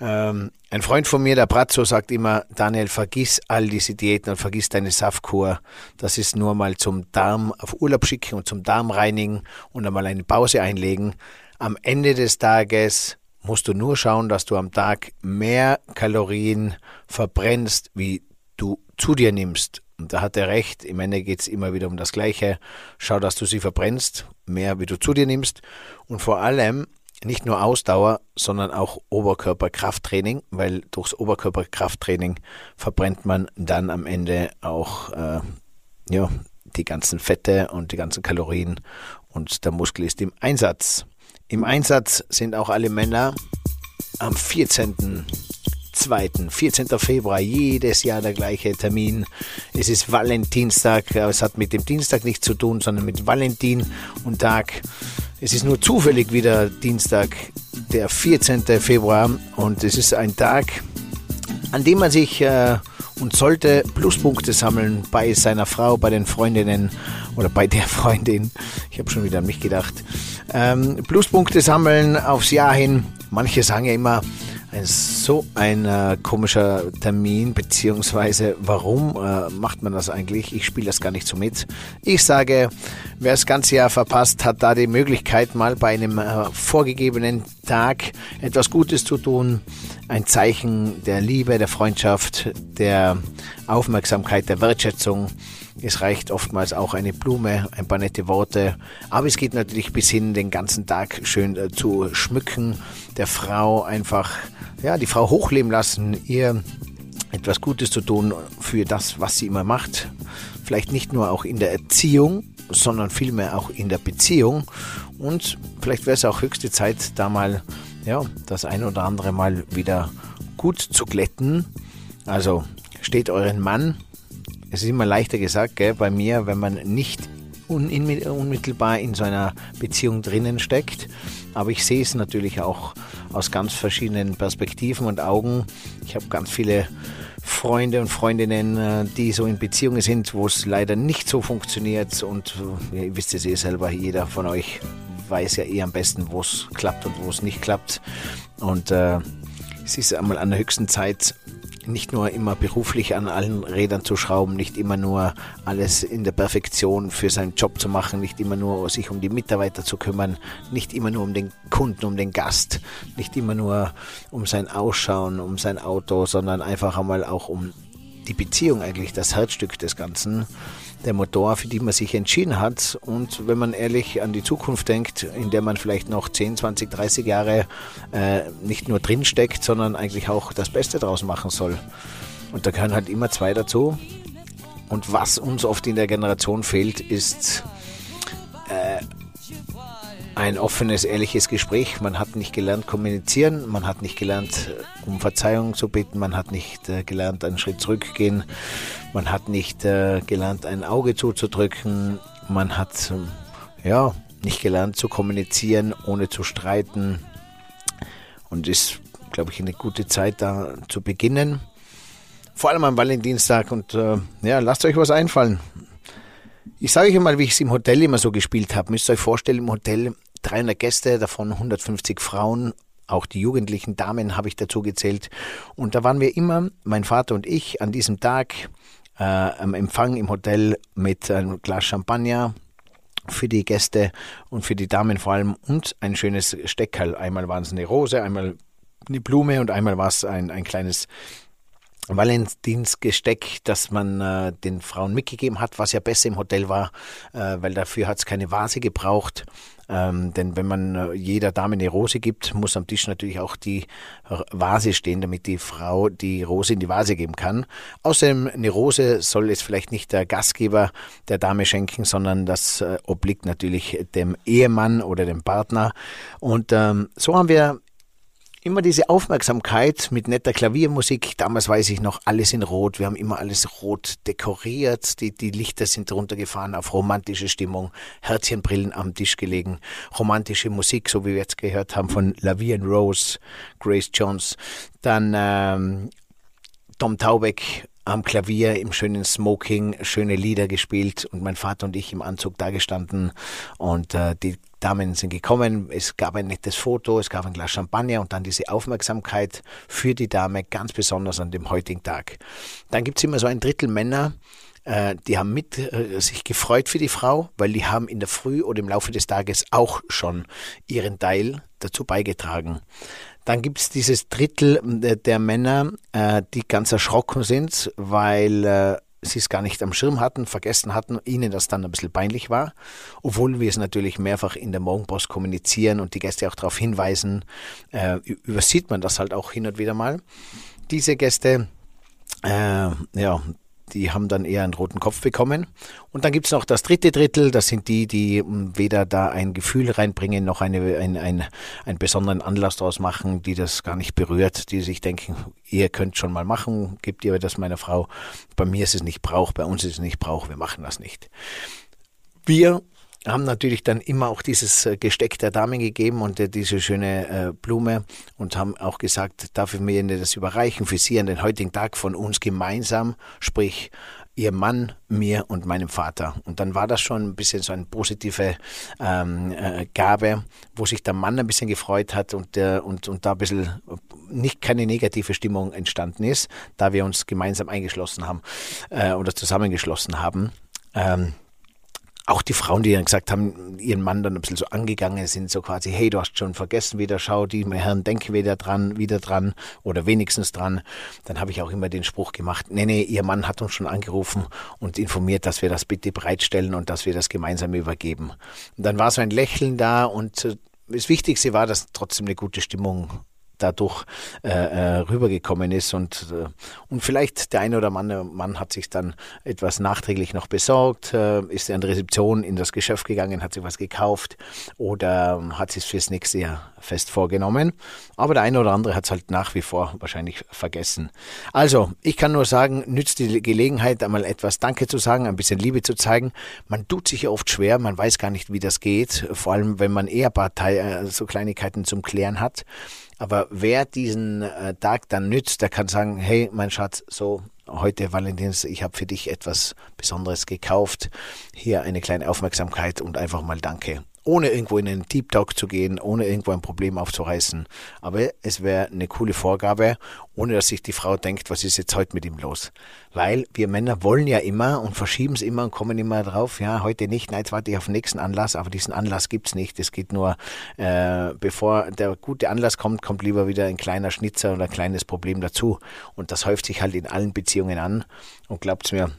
Ähm, ein Freund von mir, der Brazzo, sagt immer, Daniel, vergiss all diese Diäten und vergiss deine Saftkur. Das ist nur mal zum Darm auf Urlaub schicken und zum Darm reinigen und einmal eine Pause einlegen. Am Ende des Tages musst du nur schauen, dass du am Tag mehr Kalorien verbrennst, wie du zu dir nimmst. Und da hat er recht. Im Ende geht es immer wieder um das Gleiche. Schau, dass du sie verbrennst, mehr wie du zu dir nimmst. Und vor allem nicht nur Ausdauer, sondern auch Oberkörperkrafttraining, weil durchs Oberkörperkrafttraining verbrennt man dann am Ende auch äh, ja, die ganzen Fette und die ganzen Kalorien und der Muskel ist im Einsatz. Im Einsatz sind auch alle Männer am 14. 2. 14. Februar, jedes Jahr der gleiche Termin. Es ist Valentinstag, es hat mit dem Dienstag nichts zu tun, sondern mit Valentin und Tag. Es ist nur zufällig wieder Dienstag, der 14. Februar und es ist ein Tag, an dem man sich äh, und sollte Pluspunkte sammeln bei seiner Frau, bei den Freundinnen oder bei der Freundin. Ich habe schon wieder an mich gedacht. Ähm, Pluspunkte sammeln aufs Jahr hin. Manche sagen ja immer, so ein äh, komischer Termin, beziehungsweise warum äh, macht man das eigentlich? Ich spiele das gar nicht so mit. Ich sage, wer das ganze Jahr verpasst, hat da die Möglichkeit, mal bei einem äh, vorgegebenen Tag etwas Gutes zu tun. Ein Zeichen der Liebe, der Freundschaft, der Aufmerksamkeit, der Wertschätzung. Es reicht oftmals auch eine Blume, ein paar nette Worte. Aber es geht natürlich bis hin, den ganzen Tag schön äh, zu schmücken, der Frau einfach, ja, die Frau hochleben lassen, ihr etwas Gutes zu tun für das, was sie immer macht. Vielleicht nicht nur auch in der Erziehung, sondern vielmehr auch in der Beziehung. Und vielleicht wäre es auch höchste Zeit, da mal, ja, das ein oder andere Mal wieder gut zu glätten. Also steht euren Mann es ist immer leichter gesagt, gell, bei mir, wenn man nicht unmittelbar in so einer Beziehung drinnen steckt. Aber ich sehe es natürlich auch aus ganz verschiedenen Perspektiven und Augen. Ich habe ganz viele Freunde und Freundinnen, äh, die so in Beziehungen sind, wo es leider nicht so funktioniert. Und äh, ihr wisst es eh selber, jeder von euch weiß ja eh am besten, wo es klappt und wo es nicht klappt. Und äh, es ist einmal an der höchsten Zeit, nicht nur immer beruflich an allen Rädern zu schrauben, nicht immer nur alles in der Perfektion für seinen Job zu machen, nicht immer nur sich um die Mitarbeiter zu kümmern, nicht immer nur um den Kunden, um den Gast, nicht immer nur um sein Ausschauen, um sein Auto, sondern einfach einmal auch um die Beziehung eigentlich, das Herzstück des Ganzen der Motor, für die man sich entschieden hat. Und wenn man ehrlich an die Zukunft denkt, in der man vielleicht noch 10, 20, 30 Jahre äh, nicht nur drinsteckt, sondern eigentlich auch das Beste draus machen soll. Und da gehören halt immer zwei dazu. Und was uns oft in der Generation fehlt, ist ein offenes, ehrliches Gespräch. Man hat nicht gelernt kommunizieren, man hat nicht gelernt um Verzeihung zu bitten, man hat nicht äh, gelernt einen Schritt zurückgehen, man hat nicht äh, gelernt ein Auge zuzudrücken, man hat äh, ja nicht gelernt zu kommunizieren, ohne zu streiten. Und ist, glaube ich, eine gute Zeit da zu beginnen. Vor allem am Valentinstag und äh, ja, lasst euch was einfallen. Ich sage euch mal, wie ich es im Hotel immer so gespielt habe. Müsst ihr euch vorstellen, im Hotel 300 Gäste, davon 150 Frauen, auch die jugendlichen Damen habe ich dazu gezählt. Und da waren wir immer, mein Vater und ich, an diesem Tag äh, am Empfang im Hotel mit einem Glas Champagner für die Gäste und für die Damen vor allem und ein schönes Steckerl. Einmal waren es eine Rose, einmal eine Blume und einmal war es ein, ein kleines Valentinsgesteck, das man äh, den Frauen mitgegeben hat, was ja besser im Hotel war, äh, weil dafür hat es keine Vase gebraucht. Ähm, denn wenn man äh, jeder Dame eine Rose gibt, muss am Tisch natürlich auch die Vase stehen, damit die Frau die Rose in die Vase geben kann. Außerdem eine Rose soll es vielleicht nicht der Gastgeber der Dame schenken, sondern das äh, obliegt natürlich dem Ehemann oder dem Partner. Und ähm, so haben wir immer diese Aufmerksamkeit mit netter Klaviermusik. Damals weiß ich noch, alles in Rot. Wir haben immer alles rot dekoriert. Die, die Lichter sind runtergefahren auf romantische Stimmung. Herzchenbrillen am Tisch gelegen. Romantische Musik, so wie wir jetzt gehört haben, von Lavie and Rose, Grace Jones. Dann ähm, Tom Taubeck am Klavier im schönen Smoking schöne Lieder gespielt und mein Vater und ich im Anzug dagestanden und äh, die Damen sind gekommen, es gab ein nettes Foto, es gab ein Glas Champagner und dann diese Aufmerksamkeit für die Dame ganz besonders an dem heutigen Tag. Dann gibt es immer so ein Drittel Männer, äh, die haben mit äh, sich gefreut für die Frau, weil die haben in der Früh oder im Laufe des Tages auch schon ihren Teil dazu beigetragen. Dann gibt es dieses Drittel der Männer, äh, die ganz erschrocken sind, weil äh, sie es gar nicht am Schirm hatten, vergessen hatten, ihnen das dann ein bisschen peinlich war, obwohl wir es natürlich mehrfach in der Morgenpost kommunizieren und die Gäste auch darauf hinweisen, äh, übersieht man das halt auch hin und wieder mal. Diese Gäste, äh, ja, die haben dann eher einen roten Kopf bekommen. Und dann gibt es noch das dritte Drittel, das sind die, die hm, weder da ein Gefühl reinbringen, noch eine, ein, ein, einen besonderen Anlass daraus machen, die das gar nicht berührt, die sich denken, ihr könnt schon mal machen, gebt ihr das meiner Frau. Bei mir ist es nicht Brauch, bei uns ist es nicht Brauch, wir machen das nicht. Wir haben natürlich dann immer auch dieses äh, Gesteck der Damen gegeben und äh, diese schöne äh, Blume und haben auch gesagt, darf ich mir das überreichen für Sie an den heutigen Tag von uns gemeinsam, sprich Ihr Mann, mir und meinem Vater. Und dann war das schon ein bisschen so eine positive ähm, äh, Gabe, wo sich der Mann ein bisschen gefreut hat und, äh, und, und da ein bisschen nicht keine negative Stimmung entstanden ist, da wir uns gemeinsam eingeschlossen haben äh, oder zusammengeschlossen haben. Ähm, auch die Frauen, die dann gesagt haben, ihren Mann dann ein bisschen so angegangen sind, so quasi, hey, du hast schon vergessen wieder, schau, die Herren denken wieder dran, wieder dran oder wenigstens dran. Dann habe ich auch immer den Spruch gemacht, nee, nee, ihr Mann hat uns schon angerufen und informiert, dass wir das bitte bereitstellen und dass wir das gemeinsam übergeben. Und dann war so ein Lächeln da und äh, das Wichtigste war, dass trotzdem eine gute Stimmung dadurch äh, äh, rübergekommen ist und, äh, und vielleicht der eine oder andere Mann hat sich dann etwas nachträglich noch besorgt, äh, ist an der Rezeption in das Geschäft gegangen, hat sich was gekauft oder hat sich fürs nächste Jahr fest vorgenommen. Aber der eine oder andere hat es halt nach wie vor wahrscheinlich vergessen. Also, ich kann nur sagen, nützt die Gelegenheit, einmal etwas Danke zu sagen, ein bisschen Liebe zu zeigen. Man tut sich oft schwer, man weiß gar nicht, wie das geht, vor allem wenn man Ehepaar äh, so Kleinigkeiten zum Klären hat. Aber wer diesen äh, Tag dann nützt, der kann sagen, hey, mein Schatz, so heute Valentins, ich habe für dich etwas Besonderes gekauft. Hier eine kleine Aufmerksamkeit und einfach mal Danke ohne irgendwo in einen Deep Talk zu gehen, ohne irgendwo ein Problem aufzureißen. Aber es wäre eine coole Vorgabe, ohne dass sich die Frau denkt, was ist jetzt heute mit ihm los? Weil wir Männer wollen ja immer und verschieben es immer und kommen immer drauf, ja, heute nicht, nein, jetzt warte ich auf den nächsten Anlass, aber diesen Anlass gibt's nicht. Es geht nur, äh, bevor der gute Anlass kommt, kommt lieber wieder ein kleiner Schnitzer oder ein kleines Problem dazu. Und das häuft sich halt in allen Beziehungen an. Und glaubt's mir,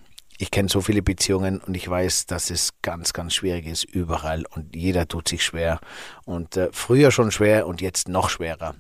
ich kenne so viele Beziehungen und ich weiß, dass es ganz, ganz schwierig ist überall und jeder tut sich schwer und äh, früher schon schwer und jetzt noch schwerer.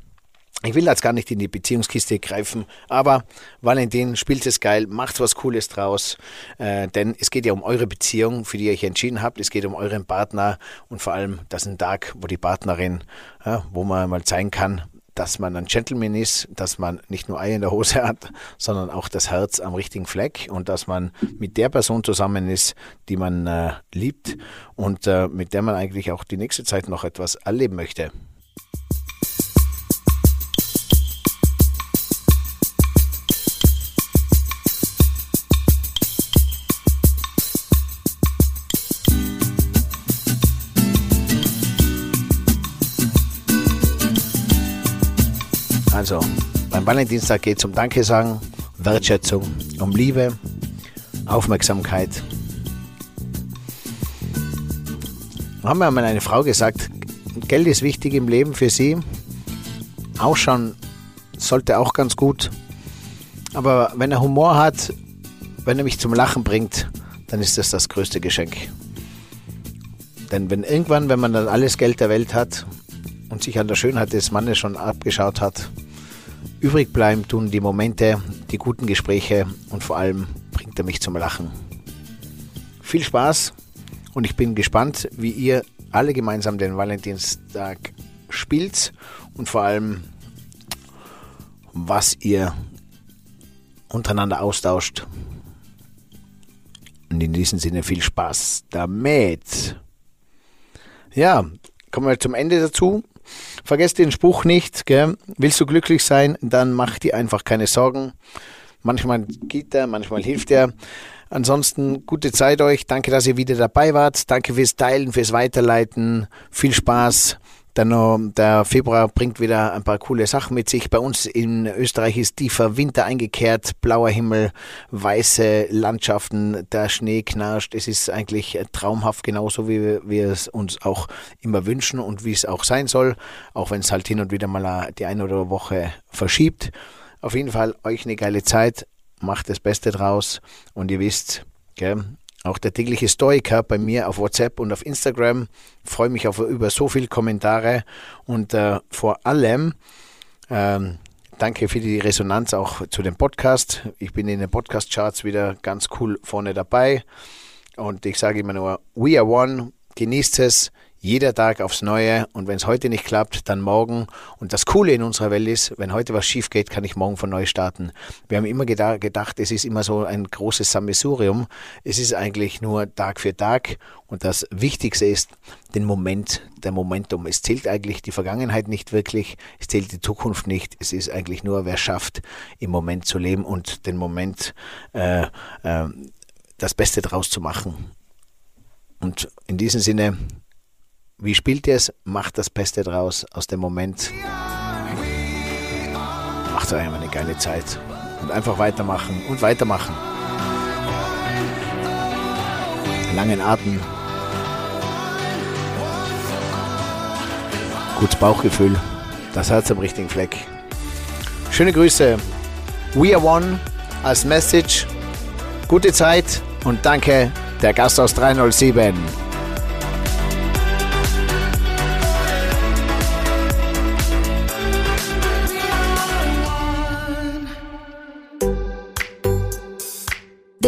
Ich will jetzt gar nicht in die Beziehungskiste greifen, aber Valentin spielt es geil, macht was Cooles draus, äh, denn es geht ja um eure Beziehung, für die ihr euch entschieden habt. Es geht um euren Partner und vor allem, das ist ein Tag, wo die Partnerin, ja, wo man mal zeigen kann, dass man ein Gentleman ist, dass man nicht nur Eier in der Hose hat, sondern auch das Herz am richtigen Fleck und dass man mit der Person zusammen ist, die man äh, liebt und äh, mit der man eigentlich auch die nächste Zeit noch etwas erleben möchte. Also, beim Valentinstag geht es um Danke sagen, Wertschätzung, um Liebe, Aufmerksamkeit. Haben wir mal eine Frau gesagt, Geld ist wichtig im Leben für sie. Ausschauen sollte auch ganz gut. Aber wenn er Humor hat, wenn er mich zum Lachen bringt, dann ist das das größte Geschenk. Denn wenn irgendwann, wenn man dann alles Geld der Welt hat und sich an der Schönheit des Mannes schon abgeschaut hat, Übrig bleiben tun die Momente, die guten Gespräche und vor allem bringt er mich zum Lachen. Viel Spaß und ich bin gespannt, wie ihr alle gemeinsam den Valentinstag spielt und vor allem, was ihr untereinander austauscht. Und in diesem Sinne viel Spaß damit. Ja, kommen wir zum Ende dazu. Vergesst den Spruch nicht, gell? willst du glücklich sein, dann mach dir einfach keine Sorgen. Manchmal geht er, manchmal hilft er. Ansonsten gute Zeit euch. Danke, dass ihr wieder dabei wart. Danke fürs Teilen, fürs Weiterleiten. Viel Spaß. Dann der Februar bringt wieder ein paar coole Sachen mit sich. Bei uns in Österreich ist tiefer Winter eingekehrt, blauer Himmel, weiße Landschaften, der Schnee knarscht. Es ist eigentlich traumhaft, genauso wie wir es uns auch immer wünschen und wie es auch sein soll, auch wenn es halt hin und wieder mal die eine oder andere Woche verschiebt. Auf jeden Fall euch eine geile Zeit, macht das Beste draus und ihr wisst, gell, auch der tägliche Stoiker bei mir auf WhatsApp und auf Instagram. freue mich auf, über so viele Kommentare und äh, vor allem ähm, danke für die Resonanz auch zu dem Podcast. Ich bin in den Podcast-Charts wieder ganz cool vorne dabei und ich sage immer nur, we are one, genießt es, jeder Tag aufs Neue und wenn es heute nicht klappt, dann morgen. Und das Coole in unserer Welt ist, wenn heute was schief geht, kann ich morgen von neu starten. Wir haben immer gedacht, es ist immer so ein großes Sammelsurium. Es ist eigentlich nur Tag für Tag und das Wichtigste ist den Moment, der Momentum. Es zählt eigentlich die Vergangenheit nicht wirklich, es zählt die Zukunft nicht. Es ist eigentlich nur, wer schafft, im Moment zu leben und den Moment äh, äh, das Beste draus zu machen. Und in diesem Sinne wie spielt ihr es? Macht das Beste draus aus dem Moment. Macht euch eine geile Zeit. Und einfach weitermachen und weitermachen. Langen Atem. Gutes Bauchgefühl. Das Herz am richtigen Fleck. Schöne Grüße. We are one als Message. Gute Zeit und danke, der Gast aus 307.